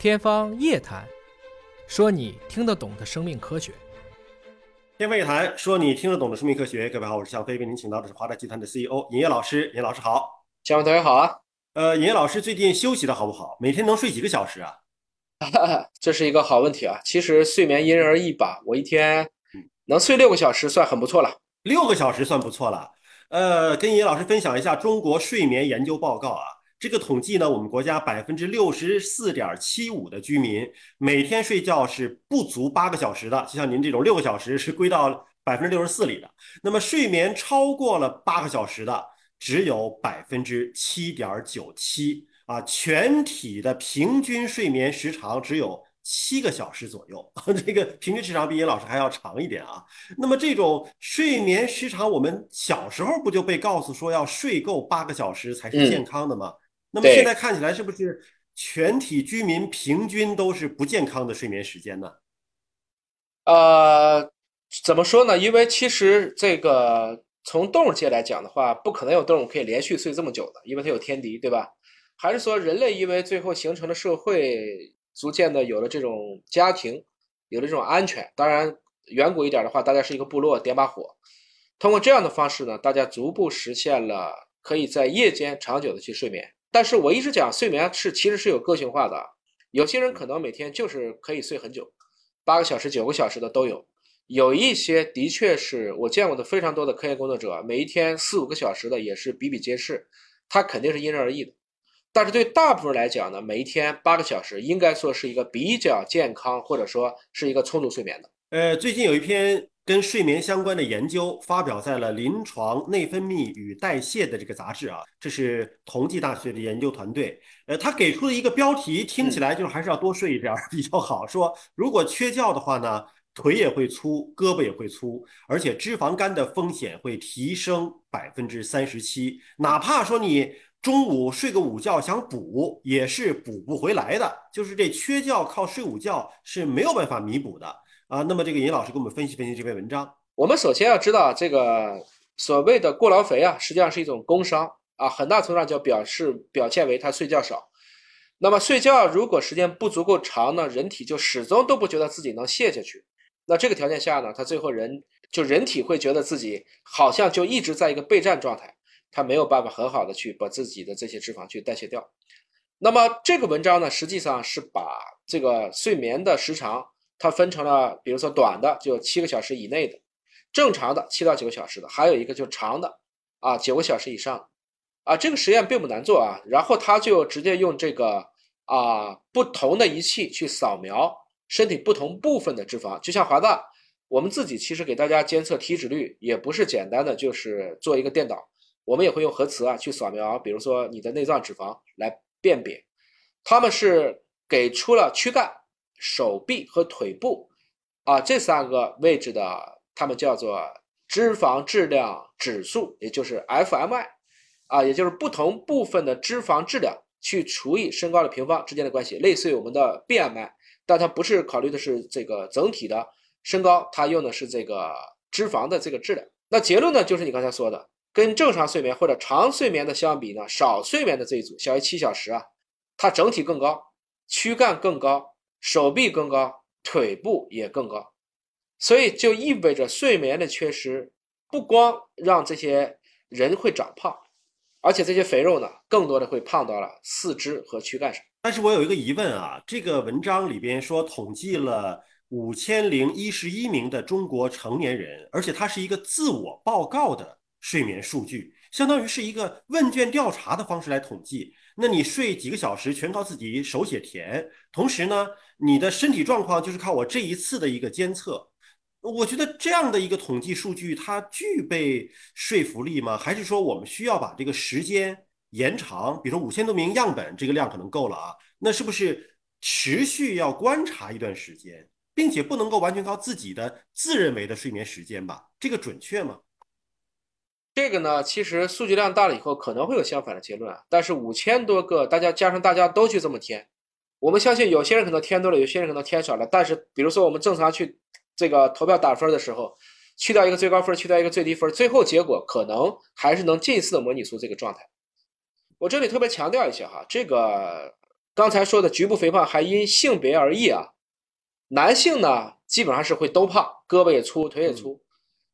天方夜谭，说你听得懂的生命科学。天方夜谭，说你听得懂的生命科学。各位好，我是向飞，为您请到的是华大集团的 CEO 尹烨老师。尹老师好，向飞同学好啊。呃，尹烨老师最近休息的好不好？每天能睡几个小时啊？这是一个好问题啊。其实睡眠因人而异吧。我一天能睡六个小时算很不错了。六个小时算不错了。呃，跟尹老师分享一下中国睡眠研究报告啊。这个统计呢，我们国家百分之六十四点七五的居民每天睡觉是不足八个小时的，就像您这种六个小时是归到百分之六十四里的。那么睡眠超过了八个小时的只有百分之七点九七啊，全体的平均睡眠时长只有。七个小时左右，这个平均时长比尹老师还要长一点啊。那么这种睡眠时长，我们小时候不就被告诉说要睡够八个小时才是健康的吗？那么现在看起来是不是全体居民平均都是不健康的睡眠时间呢？呃，怎么说呢？因为其实这个从动物界来讲的话，不可能有动物可以连续睡这么久的，因为它有天敌，对吧？还是说人类因为最后形成了社会？逐渐的有了这种家庭，有了这种安全。当然，远古一点的话，大家是一个部落，点把火，通过这样的方式呢，大家逐步实现了可以在夜间长久的去睡眠。但是我一直讲，睡眠是其实是有个性化的。有些人可能每天就是可以睡很久，八个小时、九个小时的都有。有一些的确是我见过的非常多的科研工作者，每一天四五个小时的也是比比皆是。它肯定是因人而异的。但是对大部分人来讲呢，每一天八个小时应该说是一个比较健康，或者说是一个充足睡眠的。呃，最近有一篇跟睡眠相关的研究发表在了《临床内分泌与代谢》的这个杂志啊，这是同济大学的研究团队。呃，他给出的一个标题听起来就是还是要多睡一点比较好。说如果缺觉的话呢，腿也会粗，胳膊也会粗，而且脂肪肝的风险会提升百分之三十七。哪怕说你。中午睡个午觉想补也是补不回来的，就是这缺觉靠睡午觉是没有办法弥补的啊。那么这个尹老师给我们分析分析这篇文章。我们首先要知道，这个所谓的过劳肥啊，实际上是一种工伤啊，很大程度上就表示表现为他睡觉少。那么睡觉如果时间不足够长呢，人体就始终都不觉得自己能卸下去。那这个条件下呢，他最后人就人体会觉得自己好像就一直在一个备战状态。他没有办法很好的去把自己的这些脂肪去代谢掉。那么这个文章呢，实际上是把这个睡眠的时长，它分成了，比如说短的就七个小时以内的，正常的七到九个小时的，还有一个就长的，啊九个小时以上，啊这个实验并不难做啊。然后他就直接用这个啊不同的仪器去扫描身体不同部分的脂肪，就像华大，我们自己其实给大家监测体脂率也不是简单的就是做一个电导。我们也会用核磁啊去扫描，比如说你的内脏脂肪来辨别，他们是给出了躯干、手臂和腿部啊这三个位置的，他们叫做脂肪质量指数，也就是 FMI 啊，也就是不同部分的脂肪质量去除以身高的平方之间的关系，类似于我们的 BMI，但它不是考虑的是这个整体的身高，它用的是这个脂肪的这个质量。那结论呢，就是你刚才说的。跟正常睡眠或者长睡眠的相比呢，少睡眠的这一组小于七小时啊，它整体更高，躯干更高，手臂更高，腿部也更高，所以就意味着睡眠的缺失不光让这些人会长胖，而且这些肥肉呢，更多的会胖到了四肢和躯干上。但是我有一个疑问啊，这个文章里边说统计了五千零一十一名的中国成年人，而且它是一个自我报告的。睡眠数据相当于是一个问卷调查的方式来统计。那你睡几个小时，全靠自己手写填。同时呢，你的身体状况就是靠我这一次的一个监测。我觉得这样的一个统计数据，它具备说服力吗？还是说我们需要把这个时间延长？比如说五千多名样本，这个量可能够了啊。那是不是持续要观察一段时间，并且不能够完全靠自己的自认为的睡眠时间吧？这个准确吗？这个呢，其实数据量大了以后可能会有相反的结论啊。但是五千多个，大家加上大家都去这么填，我们相信有些人可能填多了，有些人可能填少了。但是比如说我们正常去这个投票打分的时候，去掉一个最高分，去掉一个最低分，最后结果可能还是能近似的模拟出这个状态。我这里特别强调一下哈，这个刚才说的局部肥胖还因性别而异啊。男性呢，基本上是会都胖，胳膊也粗，腿也粗。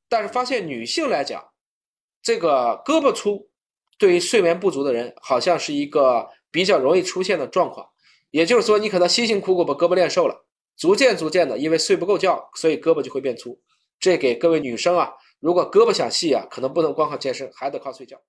但是发现女性来讲，这个胳膊粗，对于睡眠不足的人，好像是一个比较容易出现的状况。也就是说，你可能辛辛苦苦把胳膊练瘦了，逐渐逐渐的，因为睡不够觉，所以胳膊就会变粗。这给各位女生啊，如果胳膊想细啊，可能不能光靠健身，还得靠睡觉。